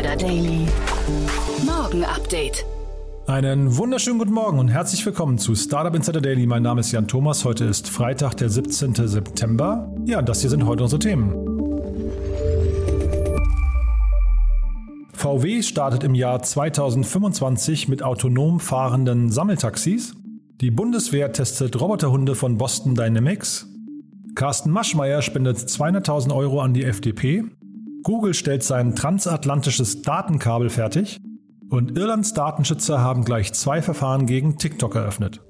Insider Daily. Morgen Update. Einen wunderschönen guten Morgen und herzlich willkommen zu Startup Insider Daily. Mein Name ist Jan Thomas. Heute ist Freitag, der 17. September. Ja, das hier sind heute unsere Themen. VW startet im Jahr 2025 mit autonom fahrenden Sammeltaxis. Die Bundeswehr testet Roboterhunde von Boston Dynamics. Carsten Maschmeyer spendet 200.000 Euro an die FDP. Google stellt sein transatlantisches Datenkabel fertig. Und Irlands Datenschützer haben gleich zwei Verfahren gegen TikTok eröffnet.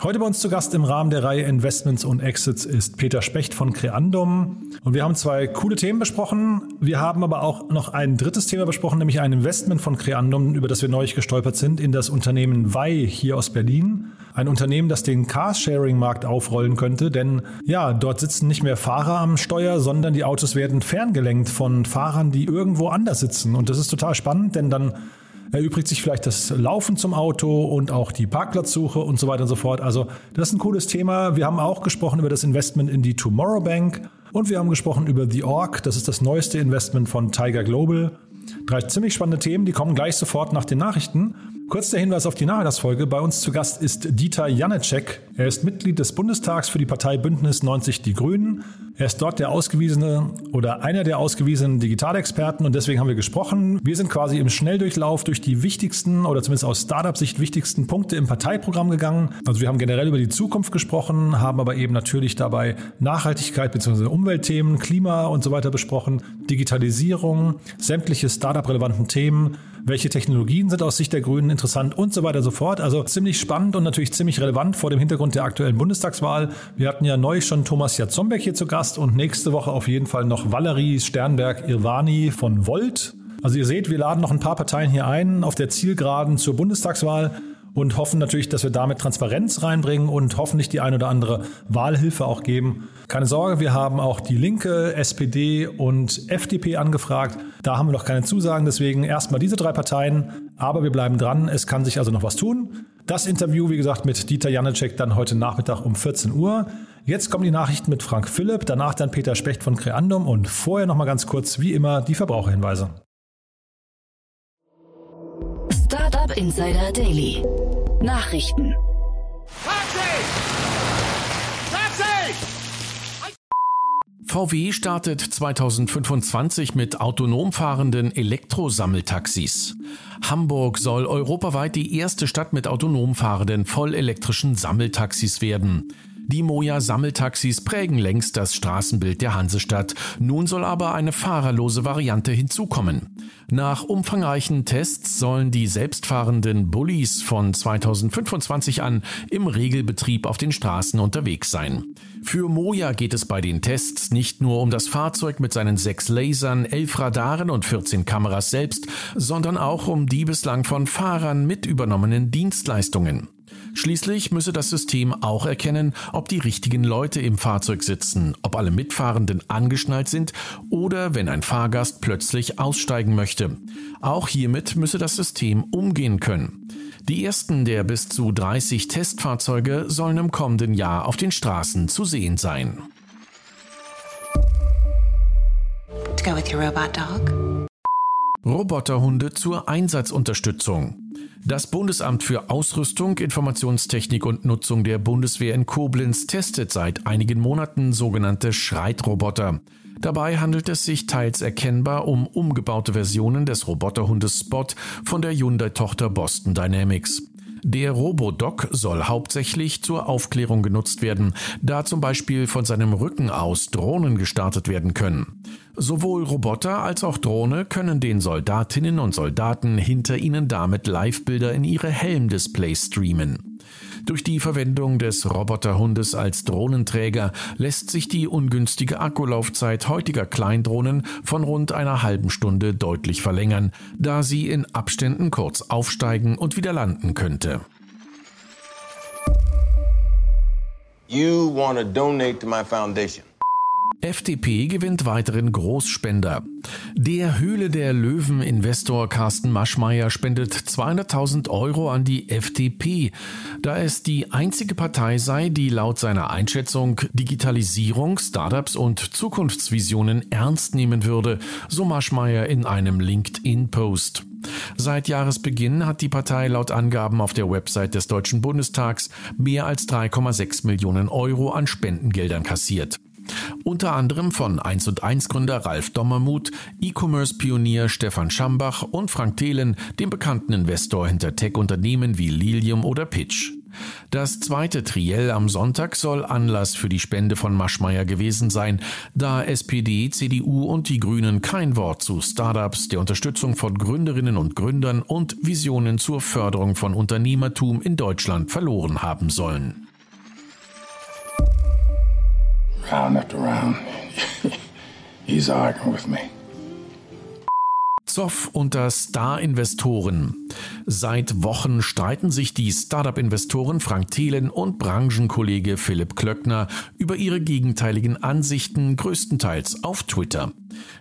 Heute bei uns zu Gast im Rahmen der Reihe Investments und Exits ist Peter Specht von Creandum. Und wir haben zwei coole Themen besprochen. Wir haben aber auch noch ein drittes Thema besprochen, nämlich ein Investment von Creandum, über das wir neu gestolpert sind, in das Unternehmen Wei hier aus Berlin. Ein Unternehmen, das den Carsharing-Markt aufrollen könnte, denn ja, dort sitzen nicht mehr Fahrer am Steuer, sondern die Autos werden ferngelenkt von Fahrern, die irgendwo anders sitzen. Und das ist total spannend, denn dann erübrigt sich vielleicht das Laufen zum Auto und auch die Parkplatzsuche und so weiter und so fort. Also das ist ein cooles Thema. Wir haben auch gesprochen über das Investment in die Tomorrow Bank und wir haben gesprochen über The Org. Das ist das neueste Investment von Tiger Global. Drei ziemlich spannende Themen, die kommen gleich sofort nach den Nachrichten. Kurz der Hinweis auf die Nachmittagsfolge. Bei uns zu Gast ist Dieter Janecek. Er ist Mitglied des Bundestags für die Partei Bündnis 90 Die Grünen. Er ist dort der ausgewiesene oder einer der ausgewiesenen Digitalexperten und deswegen haben wir gesprochen. Wir sind quasi im Schnelldurchlauf durch die wichtigsten oder zumindest aus Startup-Sicht wichtigsten Punkte im Parteiprogramm gegangen. Also wir haben generell über die Zukunft gesprochen, haben aber eben natürlich dabei Nachhaltigkeit bzw. Umweltthemen, Klima und so weiter besprochen, Digitalisierung, sämtliche Startup-relevanten Themen, welche Technologien sind aus Sicht der Grünen interessant und so weiter und so fort. Also ziemlich spannend und natürlich ziemlich relevant vor dem Hintergrund der aktuellen Bundestagswahl. Wir hatten ja neu schon Thomas Jatzombeck hier zu Gast und nächste Woche auf jeden Fall noch Valerie Sternberg-Irvani von Volt. Also ihr seht, wir laden noch ein paar Parteien hier ein auf der Zielgeraden zur Bundestagswahl und hoffen natürlich, dass wir damit Transparenz reinbringen und hoffentlich die ein oder andere Wahlhilfe auch geben. Keine Sorge, wir haben auch die Linke, SPD und FDP angefragt. Da haben wir noch keine Zusagen, deswegen erstmal diese drei Parteien. Aber wir bleiben dran, es kann sich also noch was tun. Das Interview, wie gesagt, mit Dieter Janecek dann heute Nachmittag um 14 Uhr. Jetzt kommen die Nachrichten mit Frank Philipp, danach dann Peter Specht von Creandum und vorher noch mal ganz kurz, wie immer, die Verbraucherhinweise. Startup Insider Daily. Nachrichten. VW startet 2025 mit autonom fahrenden Elektrosammeltaxis. Hamburg soll europaweit die erste Stadt mit autonom fahrenden vollelektrischen Sammeltaxis werden. Die Moja-Sammeltaxis prägen längst das Straßenbild der Hansestadt. Nun soll aber eine fahrerlose Variante hinzukommen. Nach umfangreichen Tests sollen die selbstfahrenden Bullies von 2025 an im Regelbetrieb auf den Straßen unterwegs sein. Für Moja geht es bei den Tests nicht nur um das Fahrzeug mit seinen sechs Lasern, elf Radaren und 14 Kameras selbst, sondern auch um die bislang von Fahrern mit übernommenen Dienstleistungen. Schließlich müsse das System auch erkennen, ob die richtigen Leute im Fahrzeug sitzen, ob alle Mitfahrenden angeschnallt sind oder wenn ein Fahrgast plötzlich aussteigen möchte. Auch hiermit müsse das System umgehen können. Die ersten der bis zu 30 Testfahrzeuge sollen im kommenden Jahr auf den Straßen zu sehen sein. To go with your robot dog. Roboterhunde zur Einsatzunterstützung. Das Bundesamt für Ausrüstung, Informationstechnik und Nutzung der Bundeswehr in Koblenz testet seit einigen Monaten sogenannte Schreitroboter. Dabei handelt es sich teils erkennbar um umgebaute Versionen des Roboterhundes Spot von der Hyundai-Tochter Boston Dynamics. Der Robodoc soll hauptsächlich zur Aufklärung genutzt werden, da zum Beispiel von seinem Rücken aus Drohnen gestartet werden können. Sowohl Roboter als auch Drohne können den Soldatinnen und Soldaten hinter ihnen damit Livebilder in ihre Helmdisplays streamen. Durch die Verwendung des Roboterhundes als Drohnenträger lässt sich die ungünstige Akkulaufzeit heutiger Kleindrohnen von rund einer halben Stunde deutlich verlängern, da sie in Abständen kurz aufsteigen und wieder landen könnte. You want to donate to my foundation. FDP gewinnt weiteren Großspender. Der Höhle der Löwen-Investor Carsten Maschmeyer spendet 200.000 Euro an die FDP, da es die einzige Partei sei, die laut seiner Einschätzung Digitalisierung, Startups und Zukunftsvisionen ernst nehmen würde, so Maschmeyer in einem LinkedIn-Post. Seit Jahresbeginn hat die Partei laut Angaben auf der Website des Deutschen Bundestags mehr als 3,6 Millionen Euro an Spendengeldern kassiert. Unter anderem von 1 und 1 Gründer Ralf Dommermuth, E-Commerce-Pionier Stefan Schambach und Frank Thelen, dem bekannten Investor hinter Tech-Unternehmen wie Lilium oder Pitch. Das zweite Triell am Sonntag soll Anlass für die Spende von Maschmeyer gewesen sein, da SPD, CDU und die Grünen kein Wort zu Startups, der Unterstützung von Gründerinnen und Gründern und Visionen zur Förderung von Unternehmertum in Deutschland verloren haben sollen. Round after round. He's arguing with me. Zoff unter Star-Investoren. Seit Wochen streiten sich die Startup-Investoren Frank Thelen und Branchenkollege Philipp Klöckner über ihre gegenteiligen Ansichten, größtenteils auf Twitter.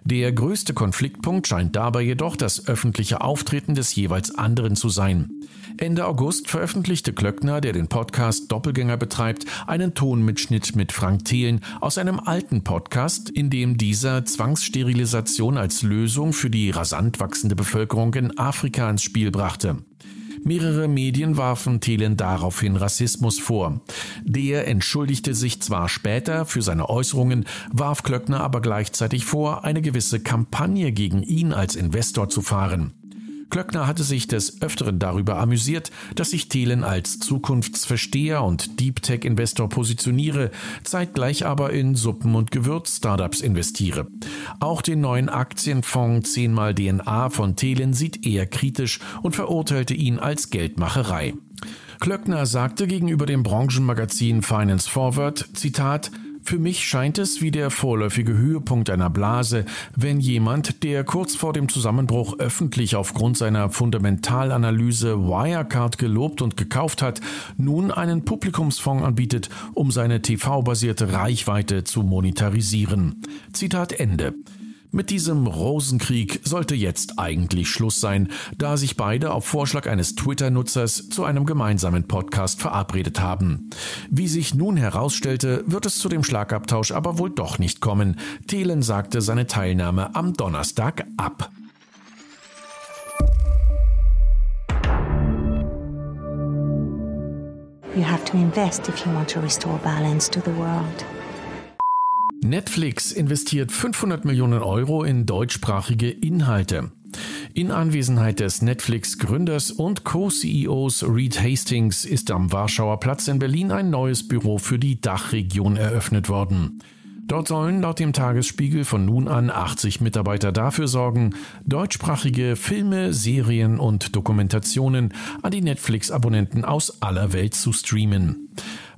Der größte Konfliktpunkt scheint dabei jedoch das öffentliche Auftreten des jeweils anderen zu sein. Ende August veröffentlichte Klöckner, der den Podcast Doppelgänger betreibt, einen Tonmitschnitt mit Frank Thelen aus einem alten Podcast, in dem dieser Zwangssterilisation als Lösung für die rasant wachsende Bevölkerung in Afrika ins Spiel brachte. Mehrere Medien warfen Thelen daraufhin Rassismus vor. Der entschuldigte sich zwar später für seine Äußerungen, warf Klöckner aber gleichzeitig vor, eine gewisse Kampagne gegen ihn als Investor zu fahren. Klöckner hatte sich des Öfteren darüber amüsiert, dass sich Thelen als Zukunftsversteher und Deep Tech Investor positioniere, zeitgleich aber in Suppen- und Gewürz-Startups investiere. Auch den neuen Aktienfonds 10 mal DNA von Thelen sieht er kritisch und verurteilte ihn als Geldmacherei. Klöckner sagte gegenüber dem Branchenmagazin Finance Forward, Zitat, für mich scheint es wie der vorläufige Höhepunkt einer Blase, wenn jemand, der kurz vor dem Zusammenbruch öffentlich aufgrund seiner Fundamentalanalyse Wirecard gelobt und gekauft hat, nun einen Publikumsfonds anbietet, um seine TV-basierte Reichweite zu monetarisieren. Zitat Ende. Mit diesem Rosenkrieg sollte jetzt eigentlich Schluss sein, da sich beide auf Vorschlag eines Twitter-Nutzers zu einem gemeinsamen Podcast verabredet haben. Wie sich nun herausstellte, wird es zu dem Schlagabtausch aber wohl doch nicht kommen. Thelen sagte seine Teilnahme am Donnerstag ab. You have to invest if you want to restore balance to the world. Netflix investiert 500 Millionen Euro in deutschsprachige Inhalte. In Anwesenheit des Netflix-Gründers und Co-CEOs Reed Hastings ist am Warschauer Platz in Berlin ein neues Büro für die Dachregion eröffnet worden. Dort sollen laut dem Tagesspiegel von nun an 80 Mitarbeiter dafür sorgen, deutschsprachige Filme, Serien und Dokumentationen an die Netflix-Abonnenten aus aller Welt zu streamen.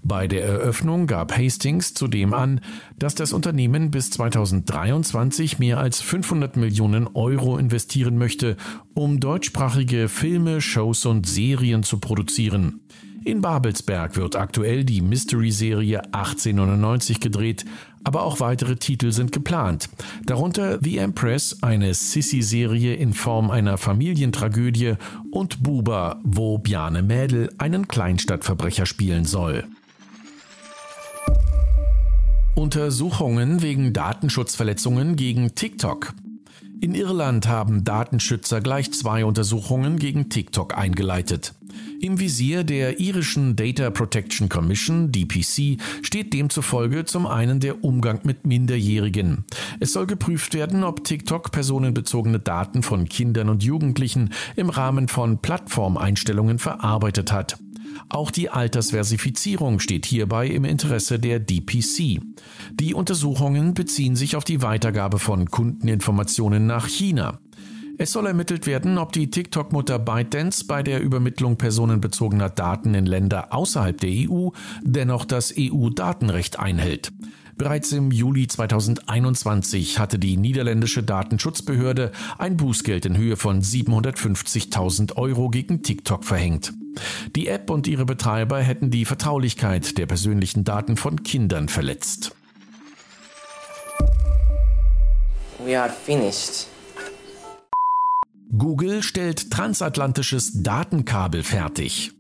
Bei der Eröffnung gab Hastings zudem an, dass das Unternehmen bis 2023 mehr als 500 Millionen Euro investieren möchte, um deutschsprachige Filme, Shows und Serien zu produzieren. In Babelsberg wird aktuell die Mystery-Serie 1899 gedreht, aber auch weitere Titel sind geplant. Darunter The Empress, eine Sissy-Serie in Form einer Familientragödie und Buba, wo Bjane Mädel einen Kleinstadtverbrecher spielen soll. Untersuchungen wegen Datenschutzverletzungen gegen TikTok. In Irland haben Datenschützer gleich zwei Untersuchungen gegen TikTok eingeleitet. Im Visier der irischen Data Protection Commission, DPC, steht demzufolge zum einen der Umgang mit Minderjährigen. Es soll geprüft werden, ob TikTok personenbezogene Daten von Kindern und Jugendlichen im Rahmen von Plattformeinstellungen verarbeitet hat. Auch die Altersversifizierung steht hierbei im Interesse der DPC. Die Untersuchungen beziehen sich auf die Weitergabe von Kundeninformationen nach China. Es soll ermittelt werden, ob die TikTok-Mutter ByteDance bei der Übermittlung personenbezogener Daten in Länder außerhalb der EU dennoch das EU-Datenrecht einhält. Bereits im Juli 2021 hatte die niederländische Datenschutzbehörde ein Bußgeld in Höhe von 750.000 Euro gegen TikTok verhängt. Die App und ihre Betreiber hätten die Vertraulichkeit der persönlichen Daten von Kindern verletzt. we are finished. Google stellt transatlantisches Datenkabel fertig.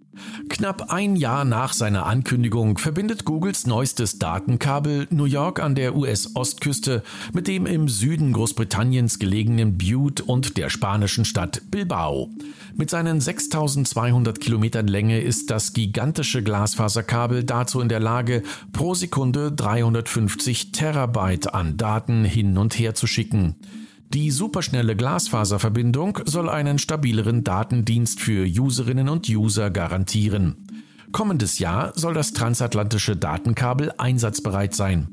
Knapp ein Jahr nach seiner Ankündigung verbindet Googles neuestes Datenkabel New York an der US-Ostküste mit dem im Süden Großbritanniens gelegenen Butte und der spanischen Stadt Bilbao. Mit seinen 6200 Kilometern Länge ist das gigantische Glasfaserkabel dazu in der Lage, pro Sekunde 350 Terabyte an Daten hin und her zu schicken. Die superschnelle Glasfaserverbindung soll einen stabileren Datendienst für Userinnen und User garantieren. Kommendes Jahr soll das transatlantische Datenkabel einsatzbereit sein.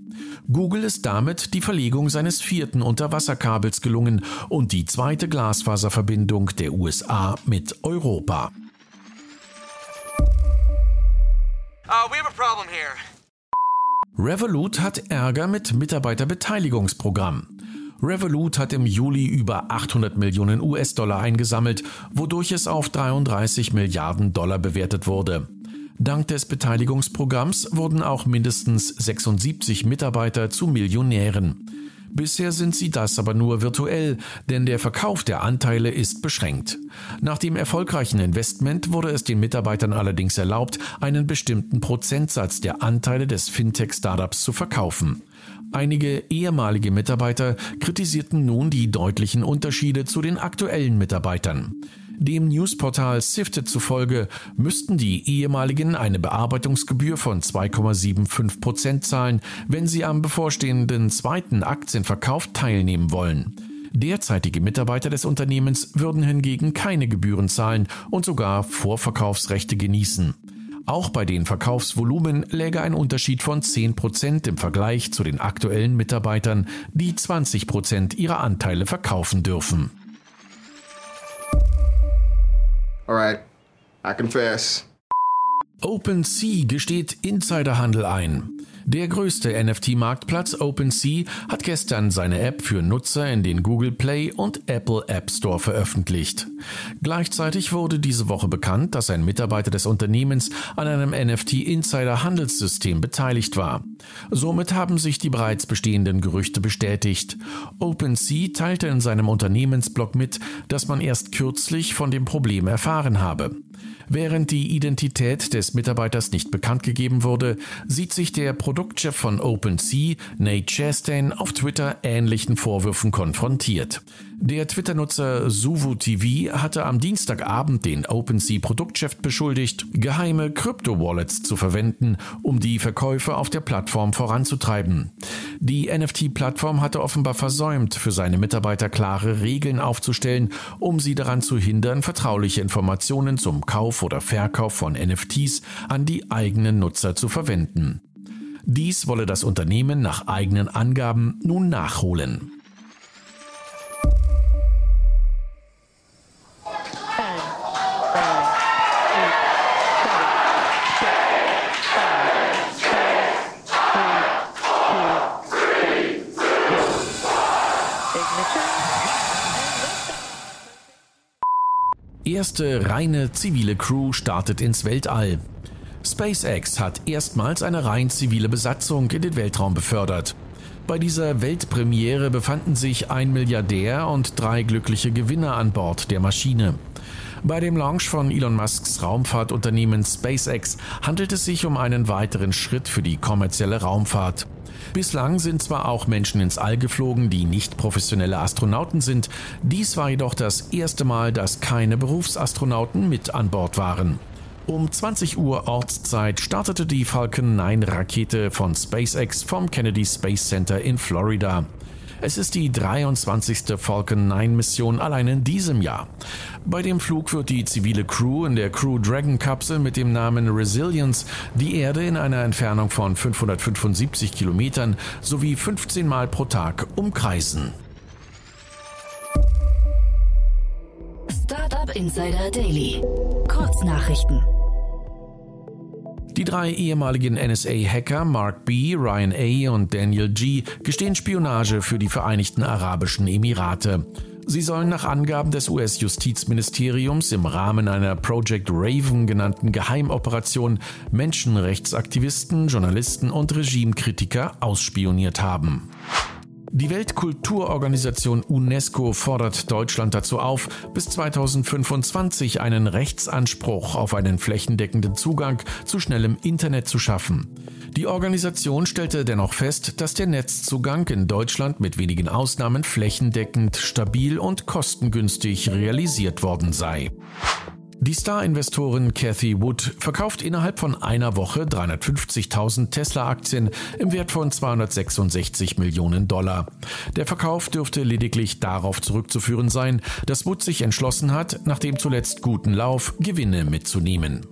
Google ist damit die Verlegung seines vierten Unterwasserkabels gelungen und die zweite Glasfaserverbindung der USA mit Europa. Uh. Revolut hat Ärger mit Mitarbeiterbeteiligungsprogramm. Revolut hat im Juli über 800 Millionen US-Dollar eingesammelt, wodurch es auf 33 Milliarden Dollar bewertet wurde. Dank des Beteiligungsprogramms wurden auch mindestens 76 Mitarbeiter zu Millionären. Bisher sind sie das aber nur virtuell, denn der Verkauf der Anteile ist beschränkt. Nach dem erfolgreichen Investment wurde es den Mitarbeitern allerdings erlaubt, einen bestimmten Prozentsatz der Anteile des Fintech-Startups zu verkaufen. Einige ehemalige Mitarbeiter kritisierten nun die deutlichen Unterschiede zu den aktuellen Mitarbeitern. Dem Newsportal Sifted zufolge müssten die ehemaligen eine Bearbeitungsgebühr von 2,75 Prozent zahlen, wenn sie am bevorstehenden zweiten Aktienverkauf teilnehmen wollen. Derzeitige Mitarbeiter des Unternehmens würden hingegen keine Gebühren zahlen und sogar Vorverkaufsrechte genießen. Auch bei den Verkaufsvolumen läge ein Unterschied von 10% im Vergleich zu den aktuellen Mitarbeitern, die 20% ihrer Anteile verkaufen dürfen. Alright, I confess. OpenSea gesteht Insiderhandel ein. Der größte NFT-Marktplatz OpenSea hat gestern seine App für Nutzer in den Google Play und Apple App Store veröffentlicht. Gleichzeitig wurde diese Woche bekannt, dass ein Mitarbeiter des Unternehmens an einem NFT-Insider-Handelssystem beteiligt war. Somit haben sich die bereits bestehenden Gerüchte bestätigt. OpenSea teilte in seinem Unternehmensblog mit, dass man erst kürzlich von dem Problem erfahren habe. Während die Identität des Mitarbeiters nicht bekannt gegeben wurde, sieht sich der Produktchef von OpenSea, Nate Chastain, auf Twitter ähnlichen Vorwürfen konfrontiert. Der Twitter-Nutzer SuvuTV hatte am Dienstagabend den OpenSea-Produktchef beschuldigt, geheime Krypto-Wallets zu verwenden, um die Verkäufe auf der Plattform voranzutreiben. Die NFT-Plattform hatte offenbar versäumt, für seine Mitarbeiter klare Regeln aufzustellen, um sie daran zu hindern, vertrauliche Informationen zum Kauf oder Verkauf von NFTs an die eigenen Nutzer zu verwenden. Dies wolle das Unternehmen nach eigenen Angaben nun nachholen. Erste reine zivile Crew startet ins Weltall. SpaceX hat erstmals eine rein zivile Besatzung in den Weltraum befördert. Bei dieser Weltpremiere befanden sich ein Milliardär und drei glückliche Gewinner an Bord der Maschine. Bei dem Launch von Elon Musks Raumfahrtunternehmen SpaceX handelt es sich um einen weiteren Schritt für die kommerzielle Raumfahrt. Bislang sind zwar auch Menschen ins All geflogen, die nicht professionelle Astronauten sind, dies war jedoch das erste Mal, dass keine Berufsastronauten mit an Bord waren. Um 20 Uhr Ortszeit startete die Falcon 9 Rakete von SpaceX vom Kennedy Space Center in Florida. Es ist die 23. Falcon 9 Mission allein in diesem Jahr. Bei dem Flug wird die zivile Crew in der Crew Dragon Kapsel mit dem Namen Resilience die Erde in einer Entfernung von 575 Kilometern sowie 15 Mal pro Tag umkreisen. Startup Insider Daily. Kurznachrichten. Die drei ehemaligen NSA-Hacker Mark B., Ryan A. und Daniel G. gestehen Spionage für die Vereinigten Arabischen Emirate. Sie sollen nach Angaben des US-Justizministeriums im Rahmen einer Project Raven genannten Geheimoperation Menschenrechtsaktivisten, Journalisten und Regimekritiker ausspioniert haben. Die Weltkulturorganisation UNESCO fordert Deutschland dazu auf, bis 2025 einen Rechtsanspruch auf einen flächendeckenden Zugang zu schnellem Internet zu schaffen. Die Organisation stellte dennoch fest, dass der Netzzugang in Deutschland mit wenigen Ausnahmen flächendeckend, stabil und kostengünstig realisiert worden sei. Die Star-Investorin Cathy Wood verkauft innerhalb von einer Woche 350.000 Tesla-Aktien im Wert von 266 Millionen Dollar. Der Verkauf dürfte lediglich darauf zurückzuführen sein, dass Wood sich entschlossen hat, nach dem zuletzt guten Lauf Gewinne mitzunehmen.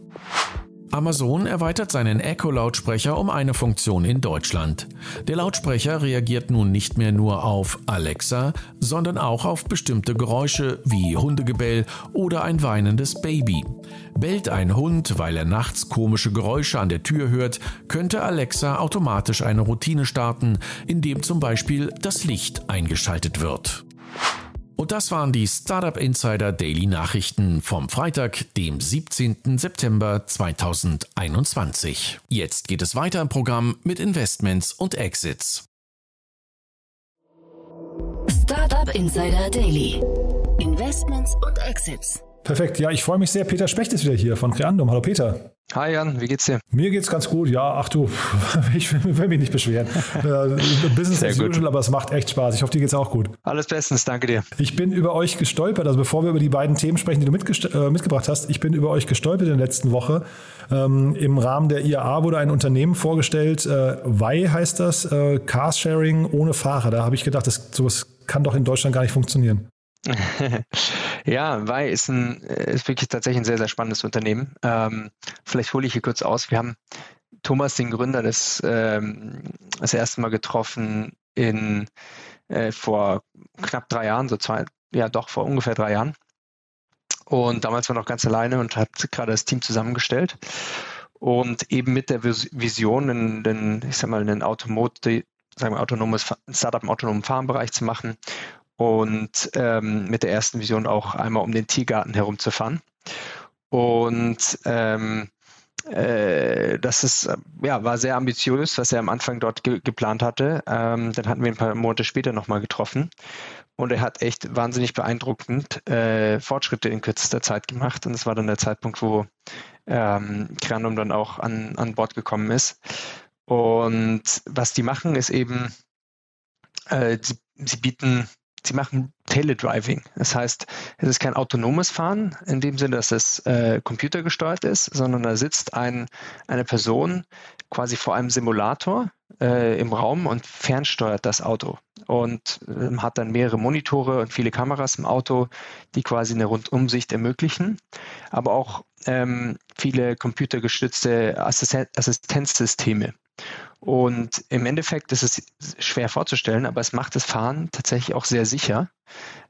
Amazon erweitert seinen Echo-Lautsprecher um eine Funktion in Deutschland. Der Lautsprecher reagiert nun nicht mehr nur auf Alexa, sondern auch auf bestimmte Geräusche wie Hundegebell oder ein weinendes Baby. Bellt ein Hund, weil er nachts komische Geräusche an der Tür hört, könnte Alexa automatisch eine Routine starten, indem zum Beispiel das Licht eingeschaltet wird. Und das waren die Startup Insider Daily Nachrichten vom Freitag, dem 17. September 2021. Jetzt geht es weiter im Programm mit Investments und Exits. Startup Insider Daily. Investments und Exits. Perfekt. Ja, ich freue mich sehr. Peter Specht ist wieder hier von Creandum. Hallo Peter. Hi Jan, wie geht's dir? Mir geht's ganz gut. Ja, ach du, ich will mich nicht beschweren. Äh, Business as usual, aber es macht echt Spaß. Ich hoffe, dir geht's auch gut. Alles bestens, danke dir. Ich bin über euch gestolpert, also bevor wir über die beiden Themen sprechen, die du äh, mitgebracht hast, ich bin über euch gestolpert in der letzten Woche. Ähm, Im Rahmen der IAA wurde ein Unternehmen vorgestellt, äh, heißt das, äh, Carsharing ohne Fahrer. Da habe ich gedacht, das, sowas kann doch in Deutschland gar nicht funktionieren. ja, Wei ist, ein, ist wirklich tatsächlich ein sehr, sehr spannendes Unternehmen. Ähm, vielleicht hole ich hier kurz aus. Wir haben Thomas, den Gründer, das, ähm, das erste Mal getroffen in, äh, vor knapp drei Jahren, so zwei, ja doch, vor ungefähr drei Jahren. Und damals war noch ganz alleine und hat gerade das Team zusammengestellt. Und eben mit der Vision, den, den ich sag mal, einen Automotive, sagen wir, autonomes Startup im autonomen Fahrenbereich zu machen und ähm, mit der ersten Vision auch einmal um den Tiergarten herumzufahren. Und ähm, äh, das ist, ja, war sehr ambitiös, was er am Anfang dort ge geplant hatte. Ähm, dann hatten wir ein paar Monate später nochmal getroffen und er hat echt wahnsinnig beeindruckend äh, Fortschritte in kürzester Zeit gemacht. Und es war dann der Zeitpunkt, wo ähm, Granum dann auch an, an Bord gekommen ist. Und was die machen, ist eben, äh, sie, sie bieten sie machen Teledriving. Das heißt, es ist kein autonomes Fahren in dem Sinne, dass es äh, computergesteuert ist, sondern da sitzt ein, eine Person quasi vor einem Simulator äh, im Raum und fernsteuert das Auto und äh, hat dann mehrere Monitore und viele Kameras im Auto, die quasi eine Rundumsicht ermöglichen, aber auch ähm, viele computergestützte Assisten Assistenzsysteme. Und im Endeffekt ist es schwer vorzustellen, aber es macht das Fahren tatsächlich auch sehr sicher,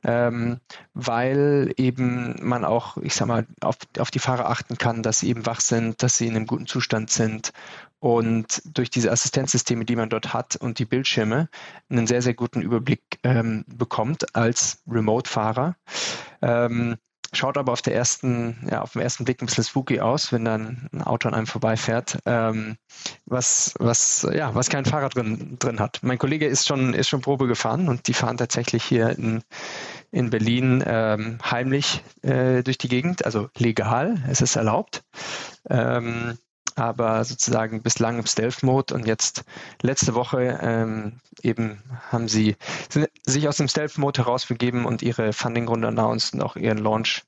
ähm, weil eben man auch, ich sag mal, auf, auf die Fahrer achten kann, dass sie eben wach sind, dass sie in einem guten Zustand sind und durch diese Assistenzsysteme, die man dort hat und die Bildschirme, einen sehr, sehr guten Überblick ähm, bekommt als Remote-Fahrer. Ähm, Schaut aber auf der ersten, ja, auf den ersten Blick ein bisschen spooky aus, wenn dann ein Auto an einem vorbeifährt, ähm, was, was, ja, was kein Fahrrad drin, drin hat. Mein Kollege ist schon, ist schon Probe gefahren und die fahren tatsächlich hier in, in Berlin ähm, heimlich äh, durch die Gegend, also legal, es ist erlaubt. Ähm, aber sozusagen bislang im Stealth-Mode und jetzt letzte Woche ähm, eben haben sie sich aus dem Stealth-Mode herausbegeben und ihre Funding-Runde announced und auch ihren Launch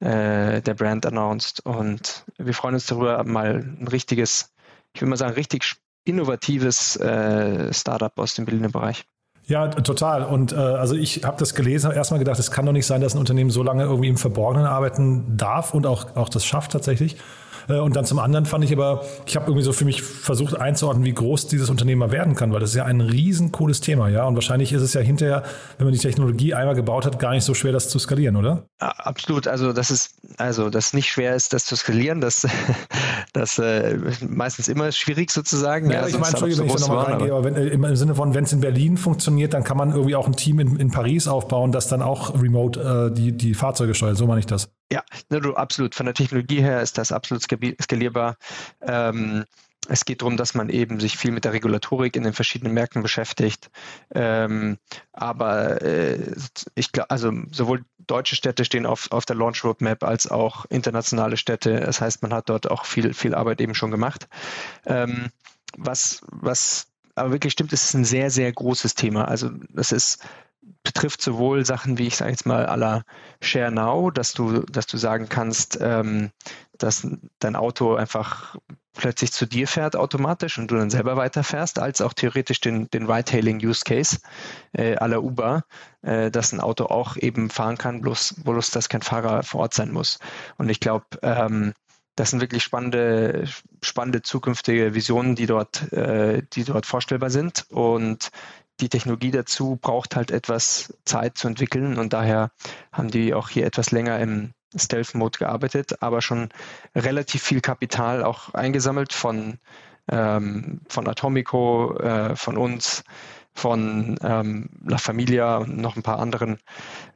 äh, der Brand announced und wir freuen uns darüber, mal ein richtiges, ich würde mal sagen, richtig innovatives äh, Startup aus dem bildenden Bereich. Ja, total. Und äh, also ich habe das gelesen, habe erstmal gedacht, es kann doch nicht sein, dass ein Unternehmen so lange irgendwie im Verborgenen arbeiten darf und auch, auch das schafft tatsächlich. Äh, und dann zum anderen fand ich aber, ich habe irgendwie so für mich versucht einzuordnen, wie groß dieses Unternehmen mal werden kann, weil das ist ja ein riesen cooles Thema, ja. Und wahrscheinlich ist es ja hinterher, wenn man die Technologie einmal gebaut hat, gar nicht so schwer, das zu skalieren, oder? Absolut. Also das ist, also das nicht schwer ist, das zu skalieren, das, das äh, meistens immer schwierig sozusagen. Ja, ja ich meine, Entschuldigung, wenn ich da nochmal reingehe, aber wenn, äh, im Sinne von, wenn es in Berlin funktioniert, dann kann man irgendwie auch ein Team in, in Paris aufbauen, das dann auch remote äh, die, die Fahrzeuge steuert. So meine ich das. Ja, ne, du, absolut. Von der Technologie her ist das absolut skalierbar. Ähm, es geht darum, dass man eben sich viel mit der Regulatorik in den verschiedenen Märkten beschäftigt. Ähm, aber äh, ich glaube, also sowohl deutsche Städte stehen auf, auf der Launch Roadmap als auch internationale Städte. Das heißt, man hat dort auch viel, viel Arbeit eben schon gemacht. Ähm, was, was aber wirklich stimmt, es ist ein sehr, sehr großes Thema. Also das ist betrifft sowohl Sachen wie ich sage jetzt mal aller Share Now, dass du, dass du sagen kannst, ähm, dass dein Auto einfach plötzlich zu dir fährt automatisch und du dann selber weiterfährst, als auch theoretisch den, den Ride-Hailing-Use-Case äh, aller Uber, äh, dass ein Auto auch eben fahren kann, bloß, bloß dass kein Fahrer vor Ort sein muss. Und ich glaube, ähm, das sind wirklich spannende, spannende zukünftige Visionen, die dort, äh, die dort vorstellbar sind. Und die Technologie dazu braucht halt etwas Zeit zu entwickeln und daher haben die auch hier etwas länger im Stealth-Mode gearbeitet, aber schon relativ viel Kapital auch eingesammelt von, ähm, von Atomico, äh, von uns, von ähm, La Familia und noch ein paar anderen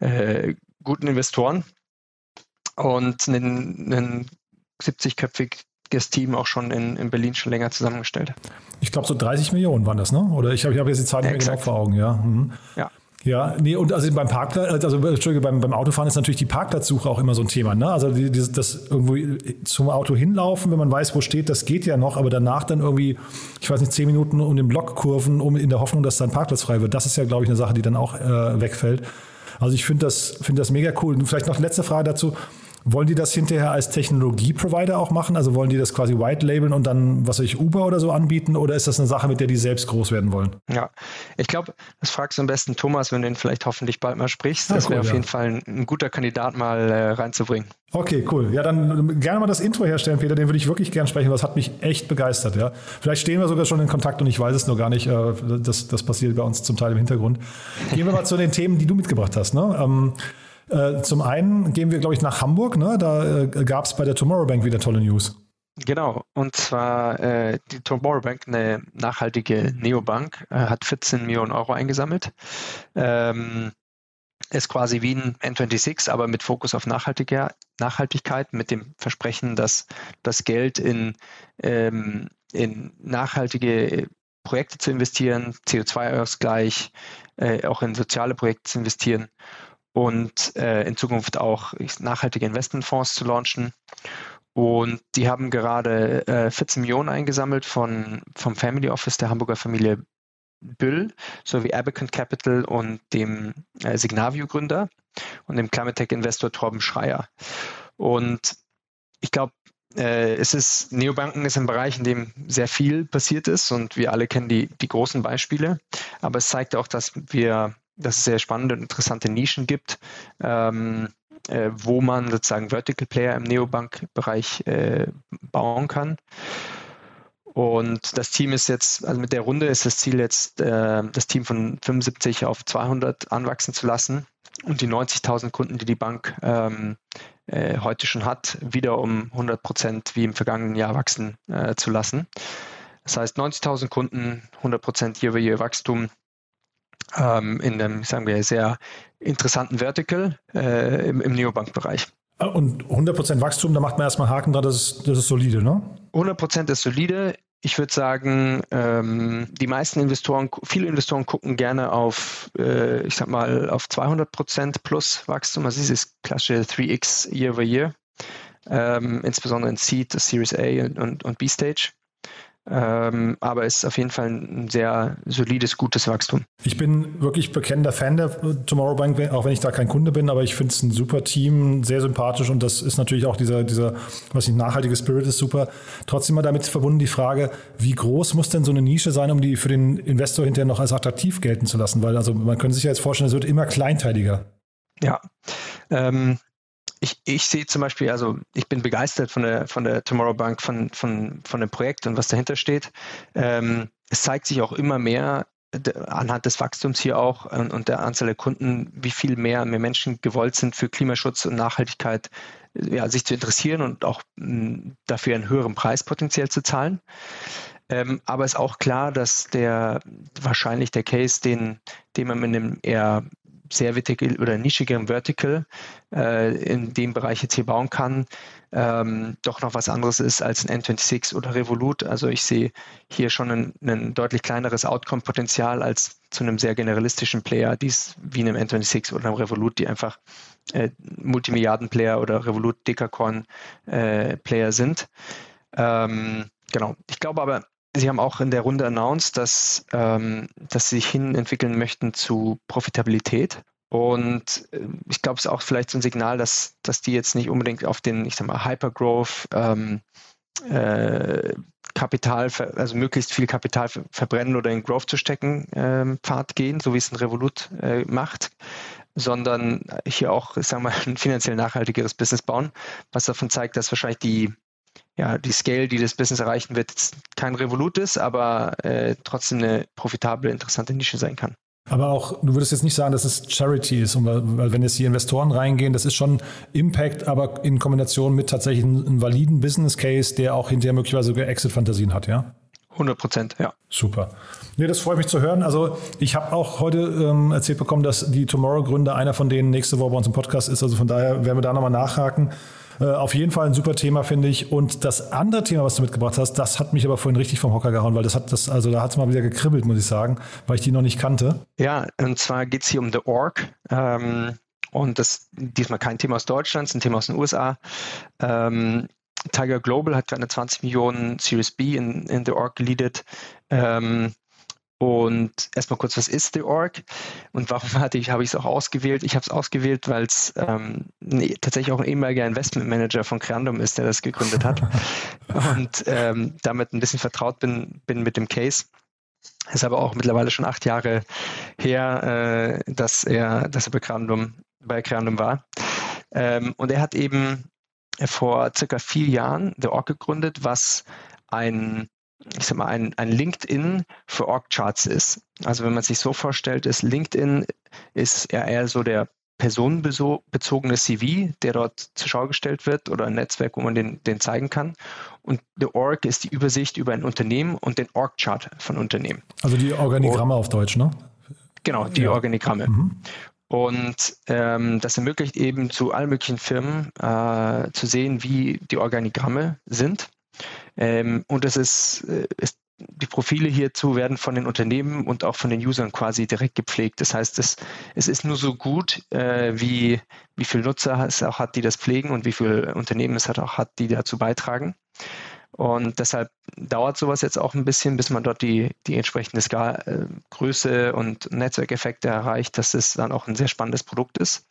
äh, guten Investoren. Und ein 70-köpfig das Team auch schon in, in Berlin schon länger zusammengestellt. Ich glaube, so 30 Millionen waren das, ne? Oder ich habe ich hab jetzt die Zahlen ja, genau vor Augen, ja. Mhm. Ja. Ja, nee, und also beim Parkplatz, also, also Entschuldige, beim, beim Autofahren ist natürlich die Parkplatzsuche auch immer so ein Thema. Ne? Also die, die, das irgendwo zum Auto hinlaufen, wenn man weiß, wo steht, das geht ja noch, aber danach dann irgendwie, ich weiß nicht, zehn Minuten um den Block kurven, um in der Hoffnung, dass dann Parkplatz frei wird. Das ist ja, glaube ich, eine Sache, die dann auch äh, wegfällt. Also ich finde das, finde das mega cool. Und vielleicht noch letzte Frage dazu. Wollen die das hinterher als Technologie-Provider auch machen? Also wollen die das quasi white labeln und dann, was weiß ich, Uber oder so anbieten? Oder ist das eine Sache, mit der die selbst groß werden wollen? Ja, ich glaube, das fragst du am besten Thomas, wenn du ihn vielleicht hoffentlich bald mal sprichst. Das ja, cool, wäre auf ja. jeden Fall ein, ein, guter Kandidat mal äh, reinzubringen. Okay, cool. Ja, dann gerne mal das Intro herstellen, Peter. Den würde ich wirklich gerne sprechen. Das hat mich echt begeistert. Ja. Vielleicht stehen wir sogar schon in Kontakt und ich weiß es nur gar nicht. Äh, das, das passiert bei uns zum Teil im Hintergrund. Gehen wir mal zu den Themen, die du mitgebracht hast. Ne? Ähm, äh, zum einen gehen wir, glaube ich, nach Hamburg. Ne? Da äh, gab es bei der Tomorrow Bank wieder tolle News. Genau, und zwar äh, die Tomorrow Bank, eine nachhaltige Neobank, äh, hat 14 Millionen Euro eingesammelt. Ähm, ist quasi wie ein N26, aber mit Fokus auf Nachhaltigkeit, mit dem Versprechen, dass das Geld in, ähm, in nachhaltige Projekte zu investieren, CO2-Ausgleich, äh, auch in soziale Projekte zu investieren und äh, in Zukunft auch nachhaltige Investmentfonds zu launchen. Und die haben gerade äh, 14 Millionen eingesammelt von, vom Family Office der Hamburger Familie Büll sowie Abacon Capital und dem äh, Signavio-Gründer und dem Climate Tech-Investor Torben Schreier. Und ich glaube, äh, es ist, Neobanken ist ein Bereich, in dem sehr viel passiert ist und wir alle kennen die, die großen Beispiele. Aber es zeigt auch, dass wir dass es sehr spannende und interessante Nischen gibt, ähm, äh, wo man sozusagen Vertical Player im Neobank-Bereich äh, bauen kann. Und das Team ist jetzt, also mit der Runde ist das Ziel jetzt, äh, das Team von 75 auf 200 anwachsen zu lassen und die 90.000 Kunden, die die Bank ähm, äh, heute schon hat, wieder um 100 Prozent wie im vergangenen Jahr wachsen äh, zu lassen. Das heißt 90.000 Kunden, 100 Prozent Year-over-Year-Wachstum ähm, in einem, sagen wir, sehr interessanten Vertical äh, im, im Neobank-Bereich. Ah, und 100% Wachstum, da macht man erstmal Haken dran, das ist, das ist solide, ne? 100% ist solide. Ich würde sagen, ähm, die meisten Investoren, viele Investoren gucken gerne auf, äh, ich sag mal, auf 200% plus Wachstum, also dieses klassische 3x Year over Year, ähm, insbesondere in Seed, Series A und, und B-Stage. Ähm, aber es ist auf jeden Fall ein sehr solides, gutes Wachstum. Ich bin wirklich bekennender Fan der Tomorrow Bank, auch wenn ich da kein Kunde bin, aber ich finde es ein super Team, sehr sympathisch und das ist natürlich auch dieser, dieser, was ich, nachhaltige Spirit ist super. Trotzdem mal damit verbunden die Frage, wie groß muss denn so eine Nische sein, um die für den Investor hinterher noch als attraktiv gelten zu lassen? Weil also man könnte sich ja jetzt vorstellen, es wird immer kleinteiliger. Ja, ähm, ich, ich sehe zum Beispiel, also ich bin begeistert von der, von der Tomorrow Bank, von, von, von dem Projekt und was dahinter steht. Ähm, es zeigt sich auch immer mehr anhand des Wachstums hier auch und der Anzahl der Kunden, wie viel mehr, mehr Menschen gewollt sind, für Klimaschutz und Nachhaltigkeit ja, sich zu interessieren und auch dafür einen höheren Preis potenziell zu zahlen. Ähm, aber es ist auch klar, dass der wahrscheinlich der Case, den, den man mit einem eher sehr vertical oder nischigeren Vertical äh, in dem Bereich jetzt hier bauen kann, ähm, doch noch was anderes ist als ein N26 oder Revolut. Also ich sehe hier schon ein, ein deutlich kleineres Outcome-Potenzial als zu einem sehr generalistischen Player, dies wie einem N26 oder einem Revolut, die einfach äh, Multimilliarden-Player oder Revolut Decacorn-Player äh, sind. Ähm, genau. Ich glaube aber, Sie haben auch in der Runde announced, dass, ähm, dass Sie sich hin entwickeln möchten zu Profitabilität. Und äh, ich glaube, es ist auch vielleicht so ein Signal, dass, dass die jetzt nicht unbedingt auf den, ich sag mal, Hypergrowth ähm, äh, Kapital, also möglichst viel Kapital verbrennen oder in Growth zu stecken, ähm, Pfad gehen, so wie es ein Revolut äh, macht, sondern hier auch, sagen wir mal, ein finanziell nachhaltigeres Business bauen, was davon zeigt, dass wahrscheinlich die, ja, die Scale, die das Business erreichen wird, kein Revolut ist, aber äh, trotzdem eine profitable, interessante Nische sein kann. Aber auch, du würdest jetzt nicht sagen, dass es Charity ist, weil wenn jetzt die Investoren reingehen, das ist schon Impact, aber in Kombination mit tatsächlich einem validen Business Case, der auch hinterher möglicherweise sogar Exit-Fantasien hat, ja? 100 Prozent, ja. Super. Nee, das freut mich zu hören. Also ich habe auch heute ähm, erzählt bekommen, dass die Tomorrow-Gründer einer von denen nächste Woche bei uns im Podcast ist. Also von daher werden wir da nochmal nachhaken. Äh, auf jeden Fall ein super Thema, finde ich. Und das andere Thema, was du mitgebracht hast, das hat mich aber vorhin richtig vom Hocker gehauen, weil das hat das, also da hat es mal wieder gekribbelt, muss ich sagen, weil ich die noch nicht kannte. Ja, und zwar geht es hier um The Org. Ähm, und das diesmal kein Thema aus Deutschland, es ist ein Thema aus den USA. Ähm, Tiger Global hat gerade eine 20 Millionen Series B in, in The Org geleadet. Ähm, und erstmal kurz, was ist The Org und warum hatte ich, habe ich es auch ausgewählt? Ich habe es ausgewählt, weil es ähm, nee, tatsächlich auch ein ehemaliger Investmentmanager von Creandum ist, der das gegründet hat und ähm, damit ein bisschen vertraut bin, bin mit dem Case. Es ist aber auch mittlerweile schon acht Jahre her, äh, dass er, dass er bei Creandum, bei Creandum war. Ähm, und er hat eben vor circa vier Jahren The Org gegründet, was ein ich sag mal, ein, ein LinkedIn für Org-Charts ist. Also wenn man sich so vorstellt, ist LinkedIn ist eher, eher so der personenbezogene CV, der dort zur Schau gestellt wird oder ein Netzwerk, wo man den, den zeigen kann. Und The Org ist die Übersicht über ein Unternehmen und den Org-Chart von Unternehmen. Also die Organigramme und, auf Deutsch, ne? Genau, die ja. Organigramme. Mhm. Und ähm, das ermöglicht eben zu allen möglichen Firmen äh, zu sehen, wie die Organigramme sind ähm, und es ist, äh, ist, die Profile hierzu werden von den Unternehmen und auch von den Usern quasi direkt gepflegt. Das heißt, es, es ist nur so gut, äh, wie, wie viele Nutzer es auch hat, die das pflegen und wie viele Unternehmen es hat auch hat, die dazu beitragen. Und deshalb dauert sowas jetzt auch ein bisschen, bis man dort die, die entsprechende Skal äh, Größe und Netzwerkeffekte erreicht, dass es dann auch ein sehr spannendes Produkt ist.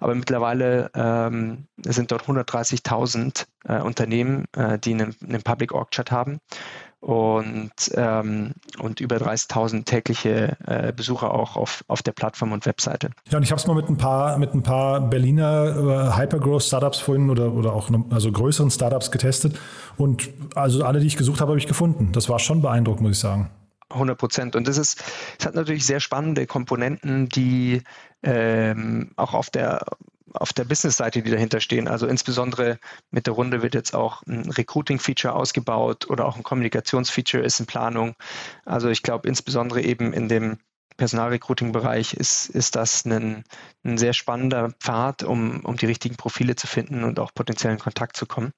Aber mittlerweile ähm, sind dort 130.000 äh, Unternehmen, äh, die einen, einen Public Org Chat haben und, ähm, und über 30.000 tägliche äh, Besucher auch auf, auf der Plattform und Webseite. Ja, und ich habe es mal mit ein paar, mit ein paar Berliner äh, Hypergrowth-Startups vorhin oder, oder auch also größeren Startups getestet. Und also alle, die ich gesucht habe, habe ich gefunden. Das war schon beeindruckend, muss ich sagen. 100 Prozent. Und das ist, es hat natürlich sehr spannende Komponenten, die ähm, auch auf der auf der Business-Seite, die dahinter stehen. Also insbesondere mit der Runde wird jetzt auch ein Recruiting-Feature ausgebaut oder auch ein Kommunikationsfeature ist in Planung. Also ich glaube insbesondere eben in dem Personalrecruiting-Bereich ist, ist das ein, ein sehr spannender Pfad, um, um die richtigen Profile zu finden und auch potenziellen Kontakt zu kommen,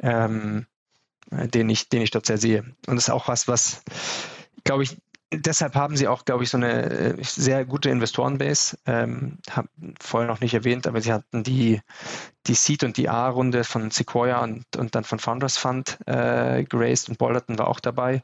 ähm, den, ich, den ich dort sehr sehe. Und das ist auch was, was, glaube ich, deshalb haben sie auch, glaube ich, so eine äh, sehr gute Investorenbase. Ähm, habe vorher noch nicht erwähnt, aber sie hatten die, die Seed- und die A-Runde von Sequoia und, und dann von Founders Fund äh, geraced und Bollerton war auch dabei.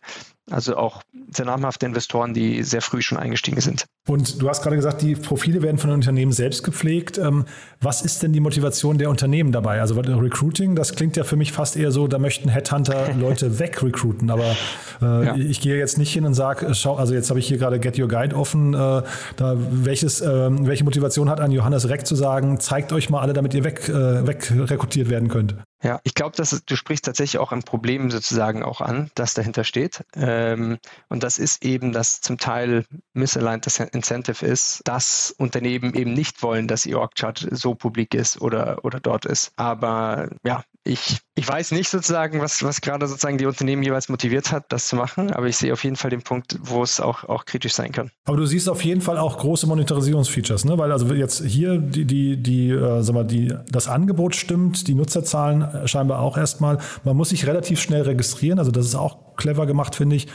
Also auch sehr namhafte Investoren, die sehr früh schon eingestiegen sind. Und du hast gerade gesagt, die Profile werden von den Unternehmen selbst gepflegt. Ähm, was ist denn die Motivation der Unternehmen dabei? Also Recruiting, das klingt ja für mich fast eher so, da möchten Headhunter Leute wegrecruiten. Aber äh, ja. ich gehe jetzt nicht hin und sage, äh, schau, also jetzt habe ich hier gerade Get Your Guide offen. Äh, da welches, äh, welche Motivation hat ein Johannes Reck zu sagen, zeigt euch mal alle, damit ihr weg, äh, wegrekrutiert werden könnt? Ja, ich glaube, dass du sprichst tatsächlich auch ein Problem sozusagen auch an, das dahinter steht. Ähm, und das ist eben, dass zum Teil misaligned das Incentive ist, dass Unternehmen eben nicht wollen, dass ihr Org-Chart so publik ist oder, oder dort ist. Aber ja, ich, ich weiß nicht sozusagen, was, was gerade sozusagen die Unternehmen jeweils motiviert hat, das zu machen, aber ich sehe auf jeden Fall den Punkt, wo es auch, auch kritisch sein kann. Aber du siehst auf jeden Fall auch große Monetarisierungsfeatures, ne? Weil also jetzt hier die, die, die, äh, sag mal, die, das Angebot stimmt, die Nutzerzahlen scheinbar auch erstmal. Man muss sich relativ schnell registrieren, also das ist auch clever gemacht, finde ich.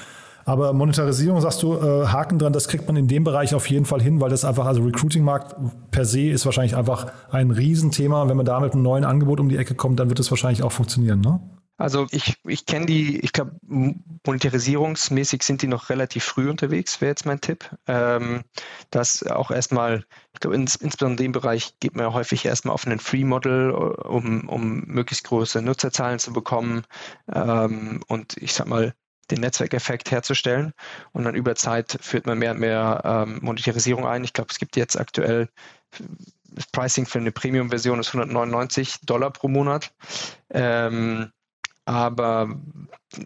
Aber Monetarisierung, sagst du, äh, Haken dran, das kriegt man in dem Bereich auf jeden Fall hin, weil das einfach, also Recruiting-Markt per se ist wahrscheinlich einfach ein Riesenthema. Wenn man da mit einem neuen Angebot um die Ecke kommt, dann wird es wahrscheinlich auch funktionieren, ne? Also ich, ich kenne die, ich glaube, monetarisierungsmäßig sind die noch relativ früh unterwegs, wäre jetzt mein Tipp. Ähm, das auch erstmal, ich glaube, ins, insbesondere in dem Bereich geht man ja häufig erstmal auf einen Free-Model, um, um möglichst große Nutzerzahlen zu bekommen. Ähm, und ich sag mal, den Netzwerkeffekt herzustellen. Und dann über Zeit führt man mehr und mehr ähm, Monetarisierung ein. Ich glaube, es gibt jetzt aktuell das Pricing für eine Premium-Version ist 199 Dollar pro Monat. Ähm, aber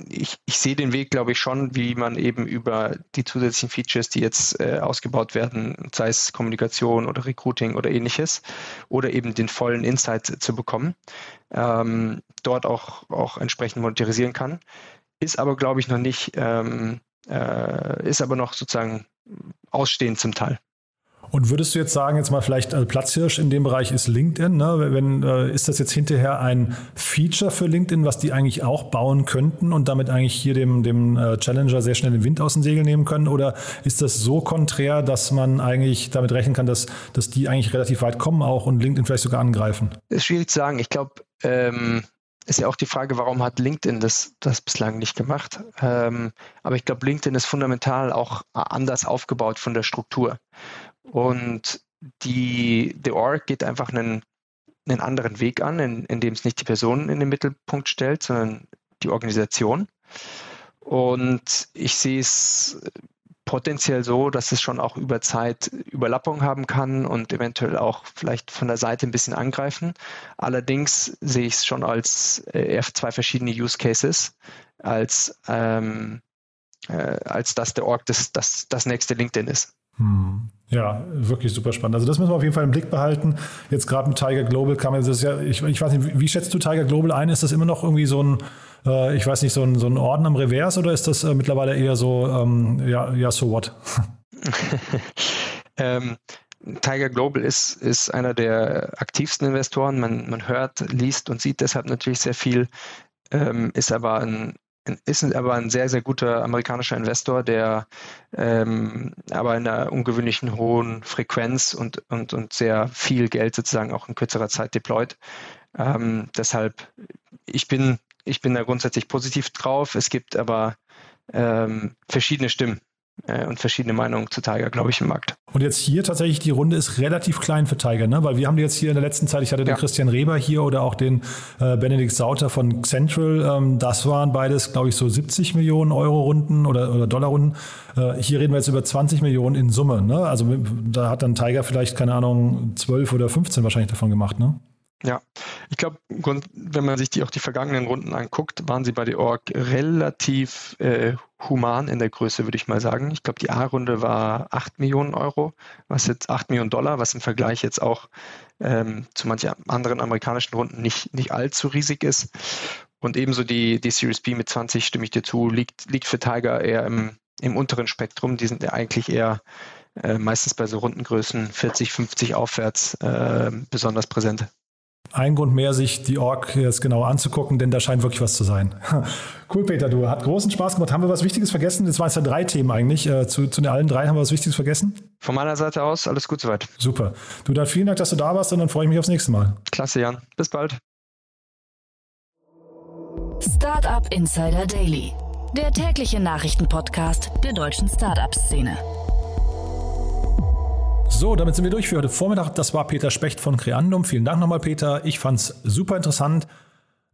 ich, ich sehe den Weg, glaube ich, schon, wie man eben über die zusätzlichen Features, die jetzt äh, ausgebaut werden, sei es Kommunikation oder Recruiting oder ähnliches, oder eben den vollen Insight zu bekommen, ähm, dort auch, auch entsprechend monetarisieren kann ist aber, glaube ich, noch nicht, ähm, äh, ist aber noch sozusagen ausstehend zum Teil. Und würdest du jetzt sagen, jetzt mal vielleicht äh, Platzhirsch in dem Bereich ist LinkedIn, ne? Wenn, äh, ist das jetzt hinterher ein Feature für LinkedIn, was die eigentlich auch bauen könnten und damit eigentlich hier dem, dem äh, Challenger sehr schnell den Wind aus den Segeln nehmen können? Oder ist das so konträr, dass man eigentlich damit rechnen kann, dass, dass die eigentlich relativ weit kommen auch und LinkedIn vielleicht sogar angreifen? Ist schwierig zu sagen. Ich glaube, ähm, ist ja auch die Frage, warum hat LinkedIn das, das bislang nicht gemacht? Ähm, aber ich glaube, LinkedIn ist fundamental auch anders aufgebaut von der Struktur. Und die, The Org geht einfach einen, einen anderen Weg an, in, in es nicht die Person in den Mittelpunkt stellt, sondern die Organisation. Und ich sehe es potenziell so, dass es schon auch über Zeit Überlappung haben kann und eventuell auch vielleicht von der Seite ein bisschen angreifen. Allerdings sehe ich es schon als äh, zwei verschiedene Use Cases, als, ähm, äh, als dass der Org das, das, das nächste LinkedIn ist. Hm. Ja, wirklich super spannend. Also das müssen wir auf jeden Fall im Blick behalten. Jetzt gerade mit Tiger Global kam das ja, ich, ich weiß nicht, wie schätzt du Tiger Global ein? Ist das immer noch irgendwie so ein äh, ich weiß nicht, so ein, so ein Orden am Revers oder ist das äh, mittlerweile eher so, ähm, ja, ja, so what? ähm, Tiger Global ist, ist einer der aktivsten Investoren. Man, man hört, liest und sieht deshalb natürlich sehr viel, ähm, ist aber ein ist aber ein sehr, sehr guter amerikanischer Investor, der ähm, aber in einer ungewöhnlichen hohen Frequenz und, und, und sehr viel Geld sozusagen auch in kürzerer Zeit deployt. Ähm, deshalb, ich bin ich bin da grundsätzlich positiv drauf. Es gibt aber ähm, verschiedene Stimmen äh, und verschiedene Meinungen zu Tiger, glaube ich, im Markt. Und jetzt hier tatsächlich, die Runde ist relativ klein für Tiger, ne? weil wir haben jetzt hier in der letzten Zeit, ich hatte den Christian Reber hier oder auch den äh, Benedikt Sauter von Central, ähm, das waren beides, glaube ich, so 70 Millionen Euro Runden oder, oder Dollar Runden. Äh, hier reden wir jetzt über 20 Millionen in Summe. Ne? Also da hat dann Tiger vielleicht, keine Ahnung, 12 oder 15 wahrscheinlich davon gemacht. Ne? Ja, ich glaube, wenn man sich die, auch die vergangenen Runden anguckt, waren sie bei der Org relativ äh, human in der Größe, würde ich mal sagen. Ich glaube, die A-Runde war 8 Millionen Euro, was jetzt 8 Millionen Dollar, was im Vergleich jetzt auch ähm, zu manchen anderen amerikanischen Runden nicht, nicht allzu riesig ist. Und ebenso die, die Series B mit 20, stimme ich dir zu, liegt, liegt für Tiger eher im, im unteren Spektrum. Die sind ja eigentlich eher äh, meistens bei so Rundengrößen 40, 50 aufwärts äh, besonders präsent ein Grund mehr, sich die Org jetzt genau anzugucken, denn da scheint wirklich was zu sein. cool, Peter, du hat großen Spaß gemacht. Haben wir was Wichtiges vergessen? Das waren jetzt ja drei Themen eigentlich. Äh, zu, zu den allen drei haben wir was Wichtiges vergessen? Von meiner Seite aus alles gut soweit. Super. Du, dann vielen Dank, dass du da warst und dann freue ich mich aufs nächste Mal. Klasse, Jan. Bis bald. Startup Insider Daily, der tägliche Nachrichtenpodcast der deutschen Startup-Szene. So, damit sind wir durch für heute Vormittag. Das war Peter Specht von Creandum. Vielen Dank nochmal, Peter. Ich fand es super interessant.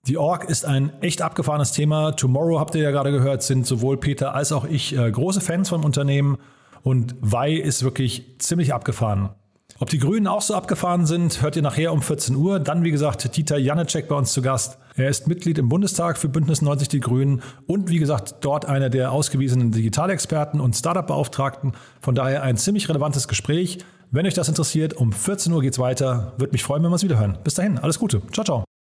Die Org ist ein echt abgefahrenes Thema. Tomorrow, habt ihr ja gerade gehört, sind sowohl Peter als auch ich äh, große Fans vom Unternehmen. Und Wei ist wirklich ziemlich abgefahren. Ob die Grünen auch so abgefahren sind, hört ihr nachher um 14 Uhr. Dann, wie gesagt, Dieter Janecek bei uns zu Gast. Er ist Mitglied im Bundestag für Bündnis 90 Die Grünen und wie gesagt, dort einer der ausgewiesenen Digitalexperten und Startup-Beauftragten. Von daher ein ziemlich relevantes Gespräch. Wenn euch das interessiert, um 14 Uhr geht's weiter. Würde mich freuen, wenn wir uns wieder hören. Bis dahin, alles Gute. Ciao, ciao.